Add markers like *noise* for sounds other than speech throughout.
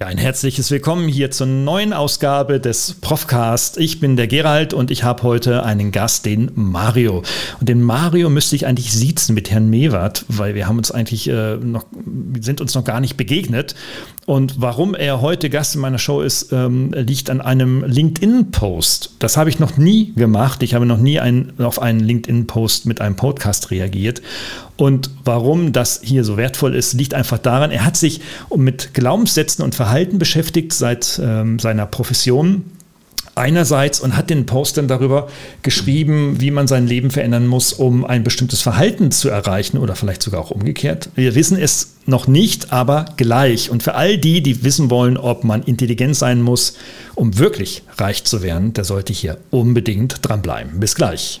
Ja, ein herzliches Willkommen hier zur neuen Ausgabe des Profcast. Ich bin der Gerald und ich habe heute einen Gast, den Mario. Und den Mario müsste ich eigentlich siezen mit Herrn Mewert, weil wir haben uns eigentlich äh, noch, sind uns noch gar nicht begegnet. Und warum er heute Gast in meiner Show ist, ähm, liegt an einem LinkedIn-Post. Das habe ich noch nie gemacht. Ich habe noch nie ein, auf einen LinkedIn-Post mit einem Podcast reagiert. Und warum das hier so wertvoll ist, liegt einfach daran, er hat sich mit Glaubenssätzen und Verhalten beschäftigt seit ähm, seiner Profession einerseits und hat den Post dann darüber geschrieben, wie man sein Leben verändern muss, um ein bestimmtes Verhalten zu erreichen oder vielleicht sogar auch umgekehrt. Wir wissen es noch nicht, aber gleich. Und für all die, die wissen wollen, ob man intelligent sein muss, um wirklich reich zu werden, der sollte hier unbedingt dranbleiben. Bis gleich.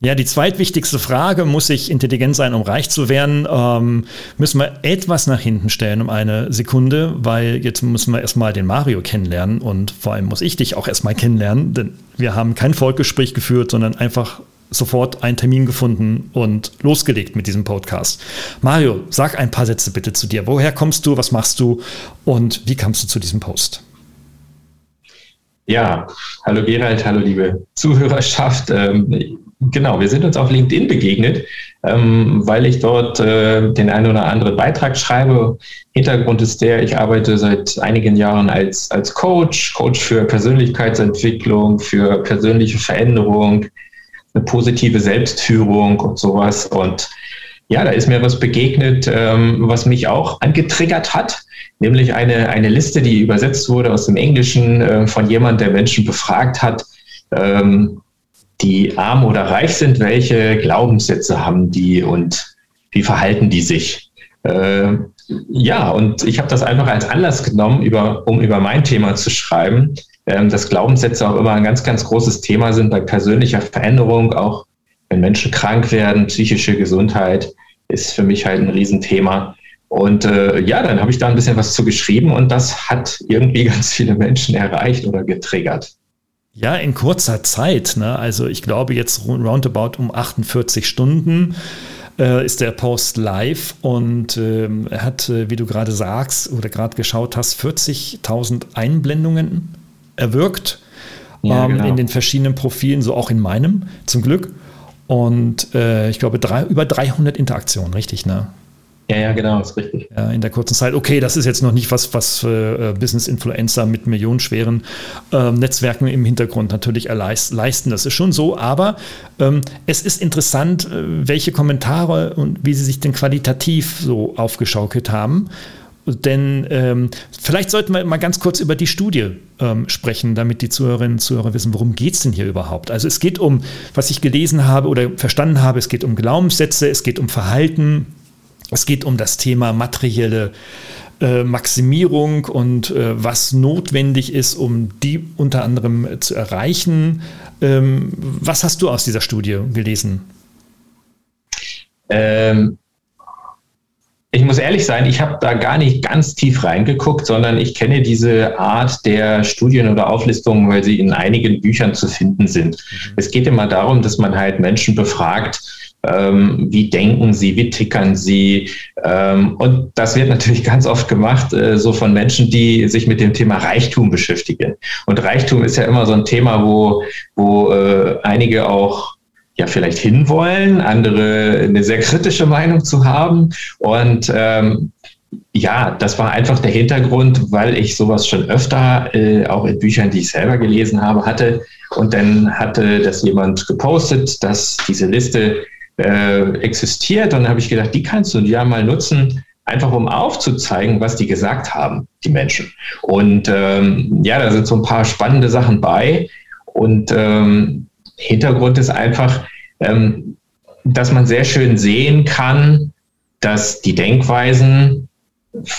Ja, die zweitwichtigste Frage, muss ich intelligent sein, um reich zu werden, ähm, müssen wir etwas nach hinten stellen um eine Sekunde, weil jetzt müssen wir erstmal den Mario kennenlernen und vor allem muss ich dich auch erstmal kennenlernen, denn wir haben kein Volkgespräch geführt, sondern einfach sofort einen Termin gefunden und losgelegt mit diesem Podcast. Mario, sag ein paar Sätze bitte zu dir. Woher kommst du, was machst du und wie kamst du zu diesem Post? Ja, hallo Gerald, hallo liebe Zuhörerschaft. Ähm, Genau, wir sind uns auf LinkedIn begegnet, ähm, weil ich dort äh, den einen oder anderen Beitrag schreibe. Hintergrund ist der, ich arbeite seit einigen Jahren als, als Coach, Coach für Persönlichkeitsentwicklung, für persönliche Veränderung, eine positive Selbstführung und sowas. Und ja, da ist mir was begegnet, ähm, was mich auch angetriggert hat, nämlich eine, eine Liste, die übersetzt wurde aus dem Englischen äh, von jemand, der Menschen befragt hat. Ähm, die arm oder reich sind, welche Glaubenssätze haben die und wie verhalten die sich? Äh, ja, und ich habe das einfach als Anlass genommen, über, um über mein Thema zu schreiben, ähm, dass Glaubenssätze auch immer ein ganz, ganz großes Thema sind bei persönlicher Veränderung, auch wenn Menschen krank werden, psychische Gesundheit ist für mich halt ein Riesenthema. Und äh, ja, dann habe ich da ein bisschen was zu geschrieben und das hat irgendwie *laughs* ganz viele Menschen erreicht oder getriggert. Ja, in kurzer Zeit. Ne? Also ich glaube jetzt roundabout um 48 Stunden äh, ist der Post live und äh, er hat, äh, wie du gerade sagst oder gerade geschaut hast, 40.000 Einblendungen erwirkt ja, ähm, genau. in den verschiedenen Profilen, so auch in meinem zum Glück. Und äh, ich glaube drei, über 300 Interaktionen, richtig, ne? Ja, ja, genau, ist richtig. Ja, in der kurzen Zeit. Okay, das ist jetzt noch nicht was, was äh, Business-Influencer mit millionenschweren äh, Netzwerken im Hintergrund natürlich leisten. Das ist schon so, aber ähm, es ist interessant, äh, welche Kommentare und wie sie sich denn qualitativ so aufgeschaukelt haben. Denn ähm, vielleicht sollten wir mal ganz kurz über die Studie ähm, sprechen, damit die Zuhörerinnen und Zuhörer wissen, worum geht es denn hier überhaupt. Also es geht um, was ich gelesen habe oder verstanden habe, es geht um Glaubenssätze, es geht um Verhalten, es geht um das Thema materielle äh, Maximierung und äh, was notwendig ist, um die unter anderem äh, zu erreichen. Ähm, was hast du aus dieser Studie gelesen? Ähm, ich muss ehrlich sein, ich habe da gar nicht ganz tief reingeguckt, sondern ich kenne diese Art der Studien oder Auflistungen, weil sie in einigen Büchern zu finden sind. Mhm. Es geht immer darum, dass man halt Menschen befragt, ähm, wie denken sie, wie tickern sie. Ähm, und das wird natürlich *laughs* ganz oft gemacht, äh, so von Menschen, die sich mit dem Thema Reichtum beschäftigen. Und Reichtum ist ja immer so ein Thema, wo, wo äh, einige auch ja vielleicht hinwollen, andere eine sehr kritische Meinung zu haben. Und ähm, ja, das war einfach der Hintergrund, weil ich sowas schon öfter, äh, auch in Büchern, die ich selber gelesen habe, hatte. Und dann hatte das jemand gepostet, dass diese Liste äh, existiert. Und dann habe ich gedacht, die kannst du ja mal nutzen, einfach um aufzuzeigen, was die gesagt haben, die Menschen. Und ähm, ja, da sind so ein paar spannende Sachen bei. Und ähm, Hintergrund ist einfach, ähm, dass man sehr schön sehen kann, dass die Denkweisen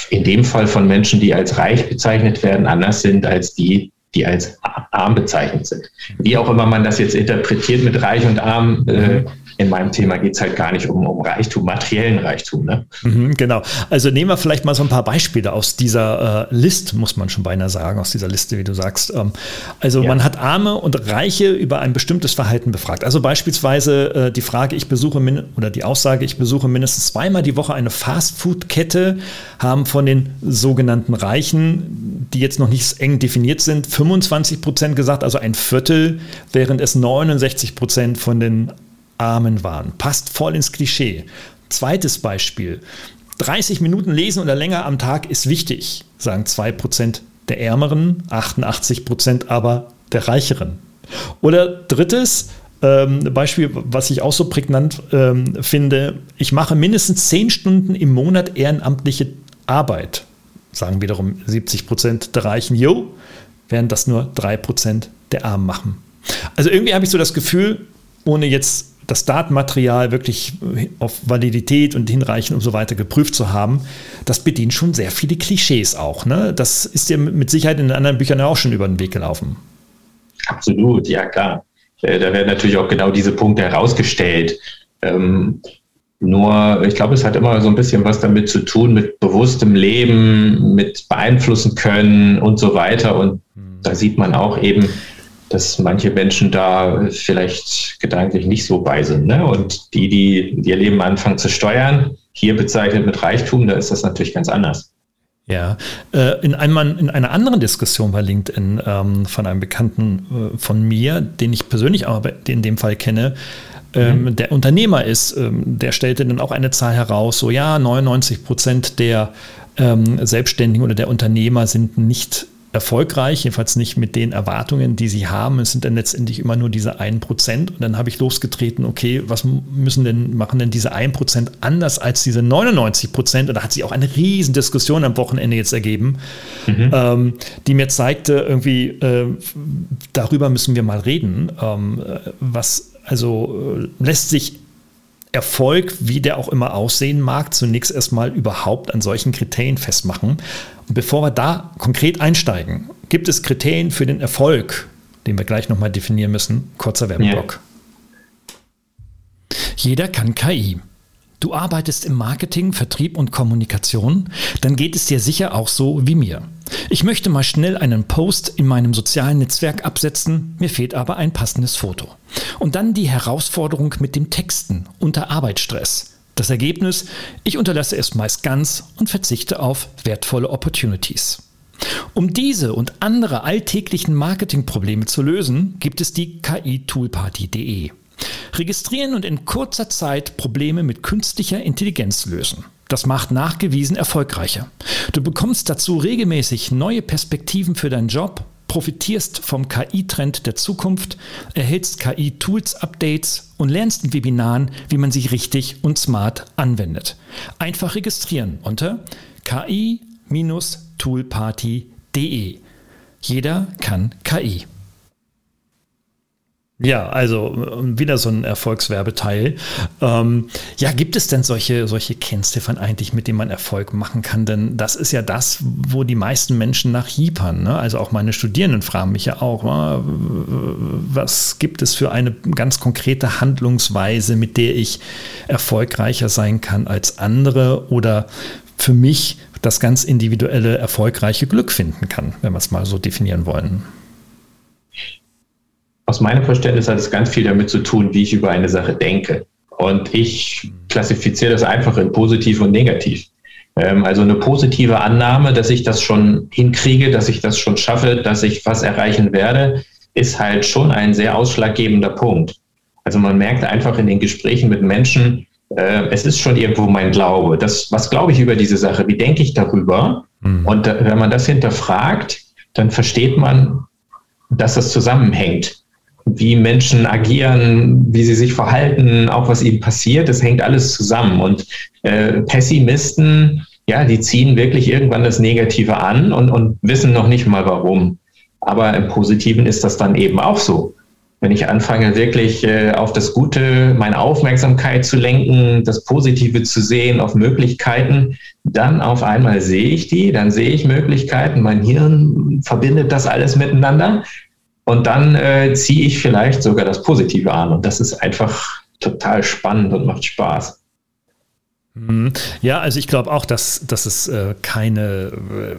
in dem Fall von Menschen, die als reich bezeichnet werden, anders sind als die, die als arm bezeichnet sind. Wie auch immer man das jetzt interpretiert mit reich und arm, äh, in meinem Thema geht es halt gar nicht um, um Reichtum, materiellen Reichtum. Ne? Mhm, genau. Also nehmen wir vielleicht mal so ein paar Beispiele aus dieser äh, List, muss man schon beinahe sagen, aus dieser Liste, wie du sagst. Ähm, also ja. man hat Arme und Reiche über ein bestimmtes Verhalten befragt. Also beispielsweise äh, die Frage, ich besuche oder die Aussage, ich besuche mindestens zweimal die Woche eine Fastfood-Kette, haben von den sogenannten Reichen, die jetzt noch nicht eng definiert sind, 25 Prozent gesagt, also ein Viertel, während es 69 Prozent von den Armen waren. Passt voll ins Klischee. Zweites Beispiel. 30 Minuten lesen oder länger am Tag ist wichtig, sagen 2 Prozent der Ärmeren, 88 Prozent aber der Reicheren. Oder drittes, ähm, Beispiel, was ich auch so prägnant ähm, finde, ich mache mindestens 10 Stunden im Monat ehrenamtliche Arbeit. Sagen wiederum 70 Prozent der Reichen, jo, während das nur 3 Prozent der Armen machen. Also irgendwie habe ich so das Gefühl, ohne jetzt das Datenmaterial wirklich auf Validität und Hinreichen und so weiter geprüft zu haben, das bedient schon sehr viele Klischees auch. Ne? Das ist dir mit Sicherheit in den anderen Büchern auch schon über den Weg gelaufen. Absolut, ja klar. Äh, da werden natürlich auch genau diese Punkte herausgestellt. Ähm, nur, ich glaube, es hat immer so ein bisschen was damit zu tun, mit bewusstem Leben, mit beeinflussen können und so weiter. Und. Da sieht man auch eben, dass manche Menschen da vielleicht gedanklich nicht so bei sind. Ne? Und die, die ihr Leben anfangen zu steuern, hier bezeichnet mit Reichtum, da ist das natürlich ganz anders. Ja, äh, in, einem, in einer anderen Diskussion bei LinkedIn ähm, von einem Bekannten äh, von mir, den ich persönlich aber in dem Fall kenne, ähm, mhm. der Unternehmer ist, ähm, der stellte dann auch eine Zahl heraus, so ja, 99 Prozent der Selbstständigen oder der Unternehmer sind nicht erfolgreich, jedenfalls nicht mit den Erwartungen, die sie haben. Es sind dann letztendlich immer nur diese 1%. Und dann habe ich losgetreten, okay, was müssen denn, machen denn diese 1% anders als diese 99%? Und da hat sich auch eine riesen Diskussion am Wochenende jetzt ergeben, mhm. ähm, die mir zeigte, irgendwie, äh, darüber müssen wir mal reden. Ähm, was, also äh, lässt sich Erfolg, wie der auch immer aussehen mag, zunächst erstmal überhaupt an solchen Kriterien festmachen. Und bevor wir da konkret einsteigen, gibt es Kriterien für den Erfolg, den wir gleich nochmal definieren müssen. Kurzer Werbeblock. Ja. Jeder kann KI. Du arbeitest im Marketing, Vertrieb und Kommunikation, dann geht es dir sicher auch so wie mir. Ich möchte mal schnell einen Post in meinem sozialen Netzwerk absetzen, mir fehlt aber ein passendes Foto. Und dann die Herausforderung mit dem Texten unter Arbeitsstress. Das Ergebnis, ich unterlasse es meist ganz und verzichte auf wertvolle Opportunities. Um diese und andere alltäglichen Marketingprobleme zu lösen, gibt es die ki-toolparty.de. Registrieren und in kurzer Zeit Probleme mit künstlicher Intelligenz lösen. Das macht nachgewiesen erfolgreicher. Du bekommst dazu regelmäßig neue Perspektiven für deinen Job, profitierst vom KI-Trend der Zukunft, erhältst KI-Tools-Updates und lernst in Webinaren, wie man sie richtig und smart anwendet. Einfach registrieren unter ki-toolparty.de. Jeder kann KI. Ja, also äh, wieder so ein Erfolgswerbeteil. Ähm, ja, gibt es denn solche, solche Kennziffern eigentlich, mit denen man Erfolg machen kann? Denn das ist ja das, wo die meisten Menschen nach hiepern. Ne? Also auch meine Studierenden fragen mich ja auch, äh, was gibt es für eine ganz konkrete Handlungsweise, mit der ich erfolgreicher sein kann als andere oder für mich das ganz individuelle, erfolgreiche Glück finden kann, wenn wir es mal so definieren wollen aus meinem Verständnis hat es ganz viel damit zu tun, wie ich über eine Sache denke. Und ich klassifiziere das einfach in positiv und negativ. Ähm, also eine positive Annahme, dass ich das schon hinkriege, dass ich das schon schaffe, dass ich was erreichen werde, ist halt schon ein sehr ausschlaggebender Punkt. Also man merkt einfach in den Gesprächen mit Menschen, äh, es ist schon irgendwo mein Glaube. Das, was glaube ich über diese Sache? Wie denke ich darüber? Mhm. Und wenn man das hinterfragt, dann versteht man, dass das zusammenhängt wie Menschen agieren, wie sie sich verhalten, auch was ihnen passiert, das hängt alles zusammen. Und äh, Pessimisten, ja, die ziehen wirklich irgendwann das Negative an und, und wissen noch nicht mal warum. Aber im Positiven ist das dann eben auch so. Wenn ich anfange, wirklich äh, auf das Gute meine Aufmerksamkeit zu lenken, das Positive zu sehen, auf Möglichkeiten, dann auf einmal sehe ich die, dann sehe ich Möglichkeiten, mein Hirn verbindet das alles miteinander und dann äh, ziehe ich vielleicht sogar das Positive an. Und das ist einfach total spannend und macht Spaß. Mhm. Ja, also ich glaube auch, dass, dass es äh, keine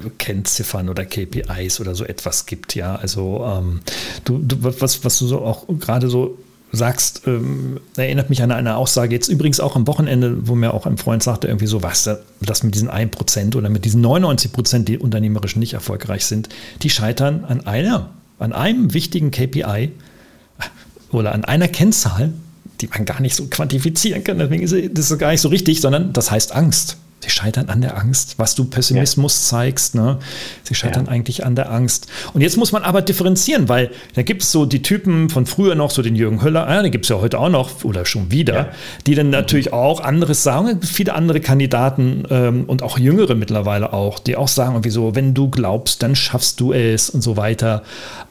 äh, Kennziffern oder KPIs oder so etwas gibt. Ja, also ähm, du, du, was, was du so auch gerade so sagst, ähm, erinnert mich an eine Aussage jetzt übrigens auch am Wochenende, wo mir auch ein Freund sagte, irgendwie so, was, das mit diesen 1% oder mit diesen 99%, die unternehmerisch nicht erfolgreich sind, die scheitern an einer, an einem wichtigen KPI oder an einer Kennzahl, die man gar nicht so quantifizieren kann. Deswegen ist das gar nicht so richtig, sondern das heißt Angst. Sie scheitern an der Angst, was du Pessimismus ja. zeigst. Ne? Sie scheitern ja. eigentlich an der Angst. Und jetzt muss man aber differenzieren, weil da gibt es so die Typen von früher noch, so den Jürgen Höller, ja, den gibt es ja heute auch noch oder schon wieder, ja. die dann natürlich auch anderes sagen. Viele andere Kandidaten ähm, und auch Jüngere mittlerweile auch, die auch sagen, irgendwie so, wenn du glaubst, dann schaffst du es und so weiter.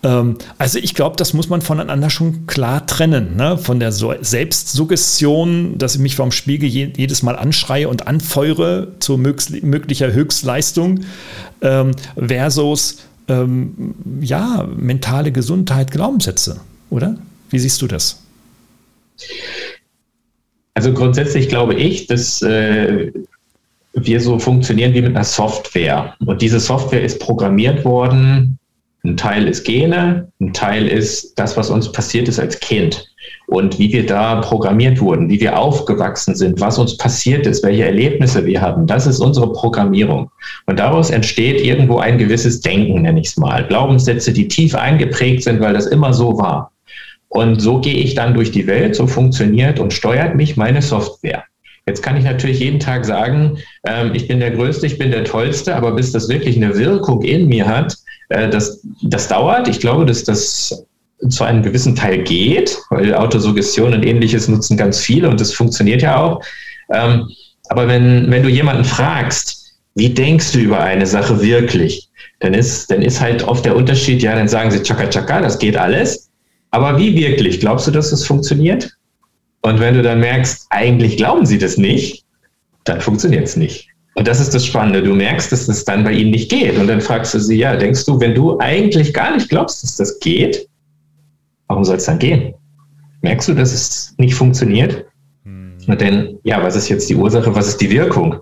Ähm, also ich glaube, das muss man voneinander schon klar trennen. Ne? Von der so Selbstsuggestion, dass ich mich vorm Spiegel je jedes Mal anschreie und anfeuere zu möglicher Höchstleistung ähm, versus ähm, ja, mentale Gesundheit, Glaubenssätze, oder? Wie siehst du das? Also grundsätzlich glaube ich, dass äh, wir so funktionieren wie mit einer Software. Und diese Software ist programmiert worden. Ein Teil ist Gene, ein Teil ist das, was uns passiert ist als Kind und wie wir da programmiert wurden, wie wir aufgewachsen sind, was uns passiert ist, welche Erlebnisse wir hatten. Das ist unsere Programmierung. Und daraus entsteht irgendwo ein gewisses Denken, nenne ich es mal. Glaubenssätze, die tief eingeprägt sind, weil das immer so war. Und so gehe ich dann durch die Welt, so funktioniert und steuert mich meine Software. Jetzt kann ich natürlich jeden Tag sagen, ähm, ich bin der Größte, ich bin der Tollste, aber bis das wirklich eine Wirkung in mir hat, äh, das, das dauert. Ich glaube, dass das zu einem gewissen Teil geht, weil Autosuggestion und ähnliches nutzen ganz viele und das funktioniert ja auch. Ähm, aber wenn, wenn du jemanden fragst, wie denkst du über eine Sache wirklich, dann ist, dann ist halt oft der Unterschied, ja, dann sagen sie Chaka Chaka, das geht alles. Aber wie wirklich? Glaubst du, dass das funktioniert? Und wenn du dann merkst, eigentlich glauben sie das nicht, dann funktioniert es nicht. Und das ist das Spannende. Du merkst, dass das dann bei ihnen nicht geht. Und dann fragst du sie, ja, denkst du, wenn du eigentlich gar nicht glaubst, dass das geht, warum soll es dann gehen? Merkst du, dass es nicht funktioniert? Hm. Denn, ja, was ist jetzt die Ursache, was ist die Wirkung?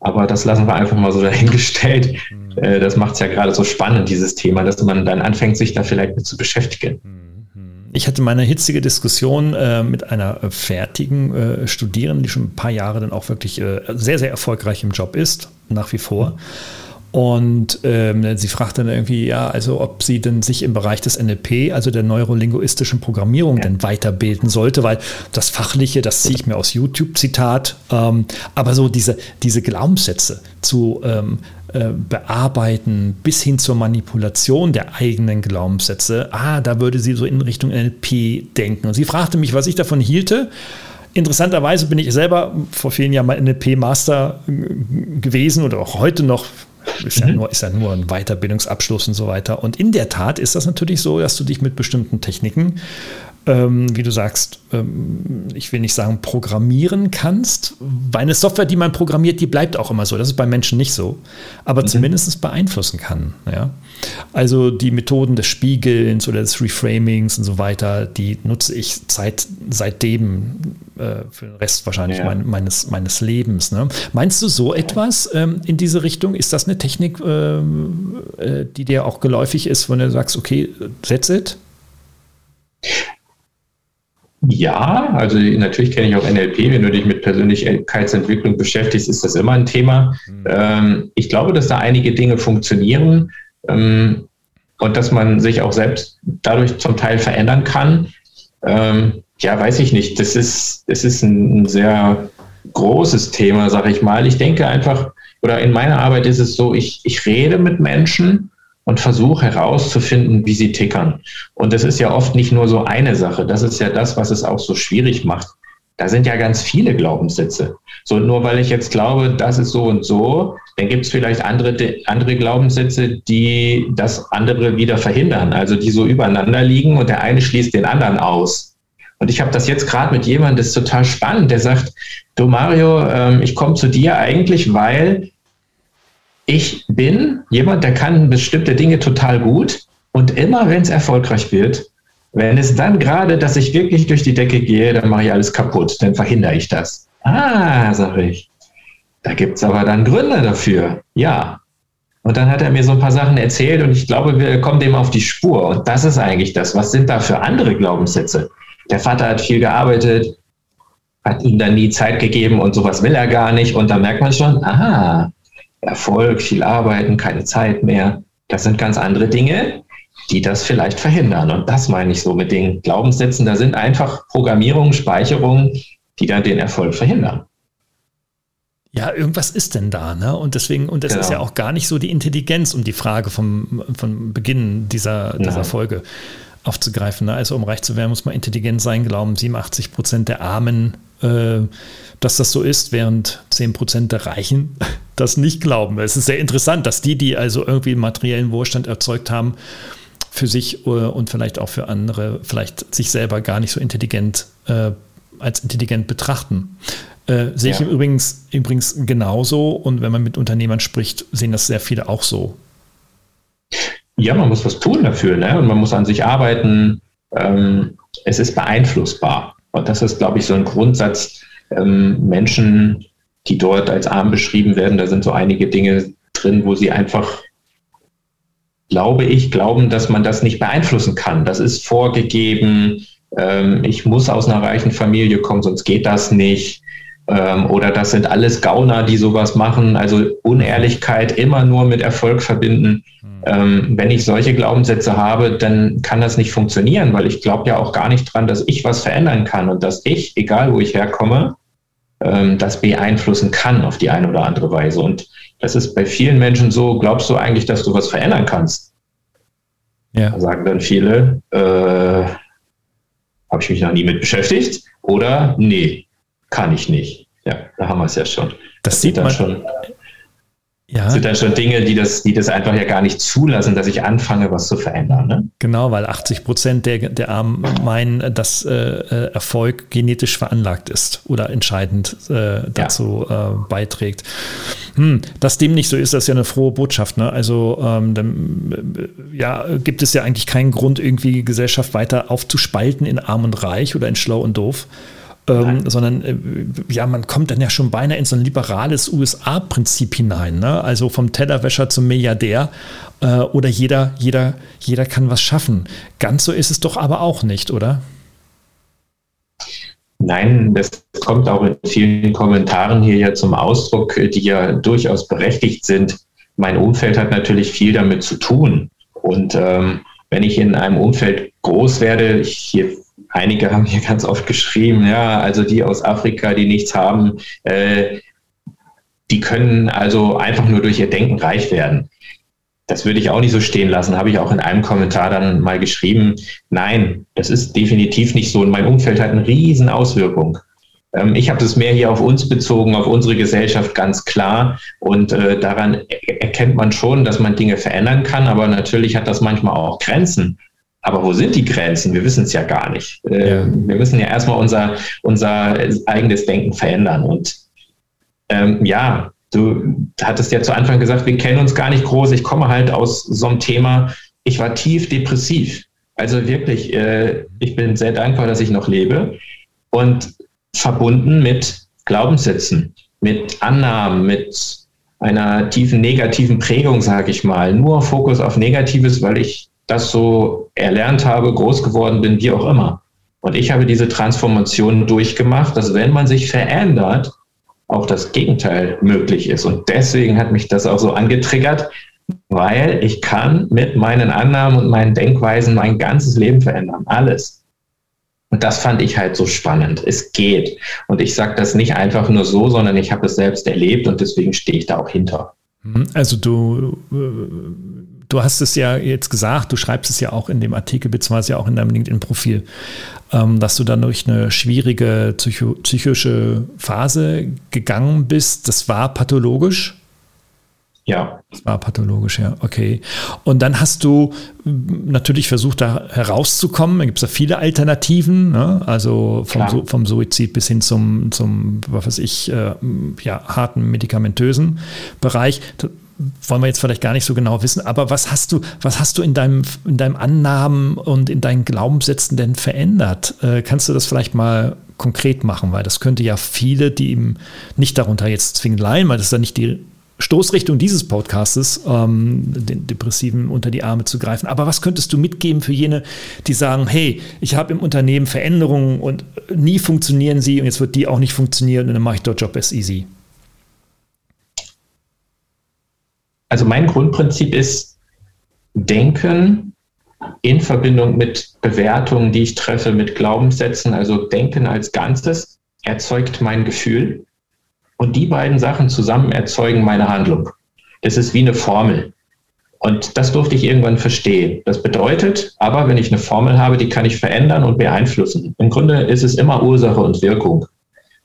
Aber das lassen wir einfach mal so *laughs* dahingestellt. Hm. Äh, das macht es ja gerade so spannend, dieses Thema, dass man dann anfängt, sich da vielleicht mit zu beschäftigen. Hm. Ich hatte meine hitzige Diskussion äh, mit einer äh, fertigen äh, Studierenden, die schon ein paar Jahre dann auch wirklich äh, sehr, sehr erfolgreich im Job ist, nach wie vor. Und ähm, sie fragte dann irgendwie, ja, also ob sie denn sich im Bereich des NLP, also der neurolinguistischen Programmierung, ja. denn weiterbilden sollte, weil das Fachliche, das ziehe ich mir aus YouTube-Zitat, ähm, aber so diese, diese Glaubenssätze zu ähm, äh, bearbeiten bis hin zur Manipulation der eigenen Glaubenssätze, ah, da würde sie so in Richtung NLP denken. Und sie fragte mich, was ich davon hielte. Interessanterweise bin ich selber vor vielen Jahren mal NLP-Master gewesen oder auch heute noch ist ja, mhm. nur, ist ja nur ein Weiterbildungsabschluss und so weiter. Und in der Tat ist das natürlich so, dass du dich mit bestimmten Techniken, ähm, wie du sagst, ähm, ich will nicht sagen programmieren kannst, weil eine Software, die man programmiert, die bleibt auch immer so. Das ist bei Menschen nicht so. Aber mhm. zumindest beeinflussen kann. Ja? Also die Methoden des Spiegelns oder des Reframings und so weiter, die nutze ich seit, seitdem äh, für den Rest wahrscheinlich ja. mein, meines, meines Lebens. Ne? Meinst du so etwas ähm, in diese Richtung? Ist das eine Technik, äh, äh, die dir auch geläufig ist, wenn du sagst, okay, that's it? Ja, also natürlich kenne ich auch NLP. Wenn du dich mit Persönlichkeitsentwicklung beschäftigst, ist das immer ein Thema. Mhm. Ich glaube, dass da einige Dinge funktionieren ähm, und dass man sich auch selbst dadurch zum Teil verändern kann. Ähm, ja, weiß ich nicht. Das ist, das ist ein, sehr großes Thema, sage ich mal. Ich denke einfach, oder in meiner Arbeit ist es so, ich, ich rede mit Menschen und versuche herauszufinden, wie sie tickern. Und das ist ja oft nicht nur so eine Sache. Das ist ja das, was es auch so schwierig macht. Da sind ja ganz viele Glaubenssätze. So, nur weil ich jetzt glaube, das ist so und so, dann gibt es vielleicht andere, andere Glaubenssätze, die das andere wieder verhindern, also die so übereinander liegen und der eine schließt den anderen aus. Und ich habe das jetzt gerade mit jemandem, das ist total spannend, der sagt, du Mario, ähm, ich komme zu dir eigentlich, weil ich bin jemand, der kann bestimmte Dinge total gut und immer wenn es erfolgreich wird, Wenn es dann gerade, dass ich wirklich durch die Decke gehe, dann mache ich alles kaputt, dann verhindere ich das. Ah, sage ich. Da gibt es aber dann Gründe dafür. Ja. Und dann hat er mir so ein paar Sachen erzählt und ich glaube, wir kommen dem auf die Spur. Und das ist eigentlich das. Was sind da für andere Glaubenssätze? Der Vater hat viel gearbeitet, hat ihm dann nie Zeit gegeben und sowas will er gar nicht. Und da merkt man schon, aha, Erfolg, viel arbeiten, keine Zeit mehr. Das sind ganz andere Dinge, die das vielleicht verhindern. Und das meine ich so mit den Glaubenssätzen. Da sind einfach Programmierungen, Speicherungen, die dann den Erfolg verhindern. Ja, irgendwas ist denn da, ne? Und deswegen, und das genau. ist ja auch gar nicht so die Intelligenz, um die Frage vom, vom Beginn dieser, dieser Folge aufzugreifen. Ne? Also um reich zu werden, muss man intelligent sein, glauben 87 Prozent der Armen, dass das so ist, während 10 Prozent der Reichen *laughs* das nicht glauben. Es ist sehr interessant, dass die, die also irgendwie materiellen Wohlstand erzeugt haben, für sich äh, und vielleicht auch für andere, vielleicht sich selber gar nicht so intelligent äh, als intelligent betrachten. Äh, sehe ja. ich übrigens, übrigens genauso und wenn man mit Unternehmern spricht, sehen das sehr viele auch so. Ja, man muss was tun dafür ne? und man muss an sich arbeiten. Ähm, es ist beeinflussbar. Und das ist, glaube ich, so ein Grundsatz. Ähm, Menschen, die dort als arm beschrieben werden, da sind so einige Dinge drin, wo sie einfach, glaube ich, glauben, dass man das nicht beeinflussen kann. Das ist vorgegeben. Ähm, ich muss aus einer reichen Familie kommen, sonst geht das nicht. Ähm, oder das sind alles Gauner, die sowas machen. Also Unehrlichkeit immer nur mit Erfolg verbinden. Hm. Ähm, wenn ich solche Glaubenssätze habe, dann kann das nicht funktionieren, weil ich glaube ja auch gar nicht dran, dass ich was verändern kann und dass ich, egal wo ich herkomme, ähm, das beeinflussen kann auf die eine oder andere Weise. Und das ist bei vielen Menschen so, glaubst du eigentlich, dass du was verändern kannst? Ja. Da sagen dann viele, äh, habe ich mich noch nie mit beschäftigt oder nee, kann ich nicht. Ja, da haben wir es ja schon. Das, das sieht man schon. Ja. Sind dann schon Dinge, die das, die das einfach ja gar nicht zulassen, dass ich anfange, was zu verändern. Ne? Genau, weil 80 Prozent der, der Armen meinen, dass äh, äh, Erfolg genetisch veranlagt ist oder entscheidend äh, dazu ja. äh, beiträgt. Hm, dass dem nicht so ist, das ist ja eine frohe Botschaft. Ne? Also ähm, dann, äh, ja, gibt es ja eigentlich keinen Grund, irgendwie die Gesellschaft weiter aufzuspalten in arm und reich oder in schlau und doof ähm, sondern äh, ja, man kommt dann ja schon beinahe in so ein liberales USA-Prinzip hinein. Ne? Also vom Tellerwäscher zum Milliardär äh, oder jeder, jeder, jeder kann was schaffen. Ganz so ist es doch aber auch nicht, oder? Nein, das kommt auch in vielen Kommentaren hier ja zum Ausdruck, die ja durchaus berechtigt sind. Mein Umfeld hat natürlich viel damit zu tun. Und ähm, wenn ich in einem Umfeld groß werde, hier einige haben hier ganz oft geschrieben, ja, also die aus Afrika, die nichts haben, äh, die können also einfach nur durch ihr Denken reich werden. Das würde ich auch nicht so stehen lassen, habe ich auch in einem Kommentar dann mal geschrieben. Nein, das ist definitiv nicht so. Und mein Umfeld hat eine riesen Auswirkung. Ähm, ich habe das mehr hier auf uns bezogen, auf unsere Gesellschaft ganz klar. Und äh, daran erkennt man schon, dass man Dinge verändern kann. Aber natürlich hat das manchmal auch Grenzen. Aber wo sind die Grenzen? Wir wissen es ja gar nicht. Äh, ja. Wir müssen ja erstmal unser, unser eigenes Denken verändern. Und ähm, ja, du hattest ja zu Anfang gesagt, wir kennen uns gar nicht groß. Ich komme halt aus so einem Thema. Ich war tief depressiv. Also wirklich, äh, ich bin sehr dankbar, dass ich noch lebe. Und verbunden mit Glaubenssätzen, mit Annahmen, mit einer tiefen negativen Prägung, sage ich mal. Nur Fokus auf Negatives, weil ich das so erlernt habe, groß geworden bin, wie auch immer. Und ich habe diese Transformation durchgemacht, dass wenn man sich verändert, auch das Gegenteil möglich ist. Und deswegen hat mich das auch so angetriggert, weil ich kann mit meinen Annahmen und meinen Denkweisen mein ganzes Leben verändern. Alles. Und das fand ich halt so spannend. Es geht. Und ich sage das nicht einfach nur so, sondern ich habe es selbst erlebt und deswegen stehe ich da auch hinter. Mhm. Also du äh, du hast es ja jetzt gesagt, du schreibst es ja auch in dem Artikel, beziehungsweise ja auch in deinem LinkedIn-Profil, ähm, dass du dann durch eine schwierige psycho psychische Phase gegangen bist. Das war pathologisch? Ja. Das war pathologisch, ja, okay. Und dann hast du natürlich versucht, da herauszukommen. Da gibt es ja viele Alternativen, ne? also vom, vom, Suizid bis hin zum, zum was weiß ich, äh, ja, harten medikamentösen Bereich wollen wir jetzt vielleicht gar nicht so genau wissen, aber was hast du, was hast du in deinem, in deinem Annahmen und in deinen Glaubenssätzen denn verändert? Äh, kannst du das vielleicht mal konkret machen? Weil das könnte ja viele, die ihm nicht darunter jetzt zwingend leiden, weil das ist ja nicht die Stoßrichtung dieses Podcastes, ähm, den Depressiven unter die Arme zu greifen. Aber was könntest du mitgeben für jene, die sagen, hey, ich habe im Unternehmen Veränderungen und nie funktionieren sie und jetzt wird die auch nicht funktionieren und dann mache ich dort Job as easy? Also mein Grundprinzip ist Denken in Verbindung mit Bewertungen, die ich treffe, mit Glaubenssätzen. Also Denken als Ganzes erzeugt mein Gefühl und die beiden Sachen zusammen erzeugen meine Handlung. Es ist wie eine Formel. Und das durfte ich irgendwann verstehen. Das bedeutet aber, wenn ich eine Formel habe, die kann ich verändern und beeinflussen. Im Grunde ist es immer Ursache und Wirkung.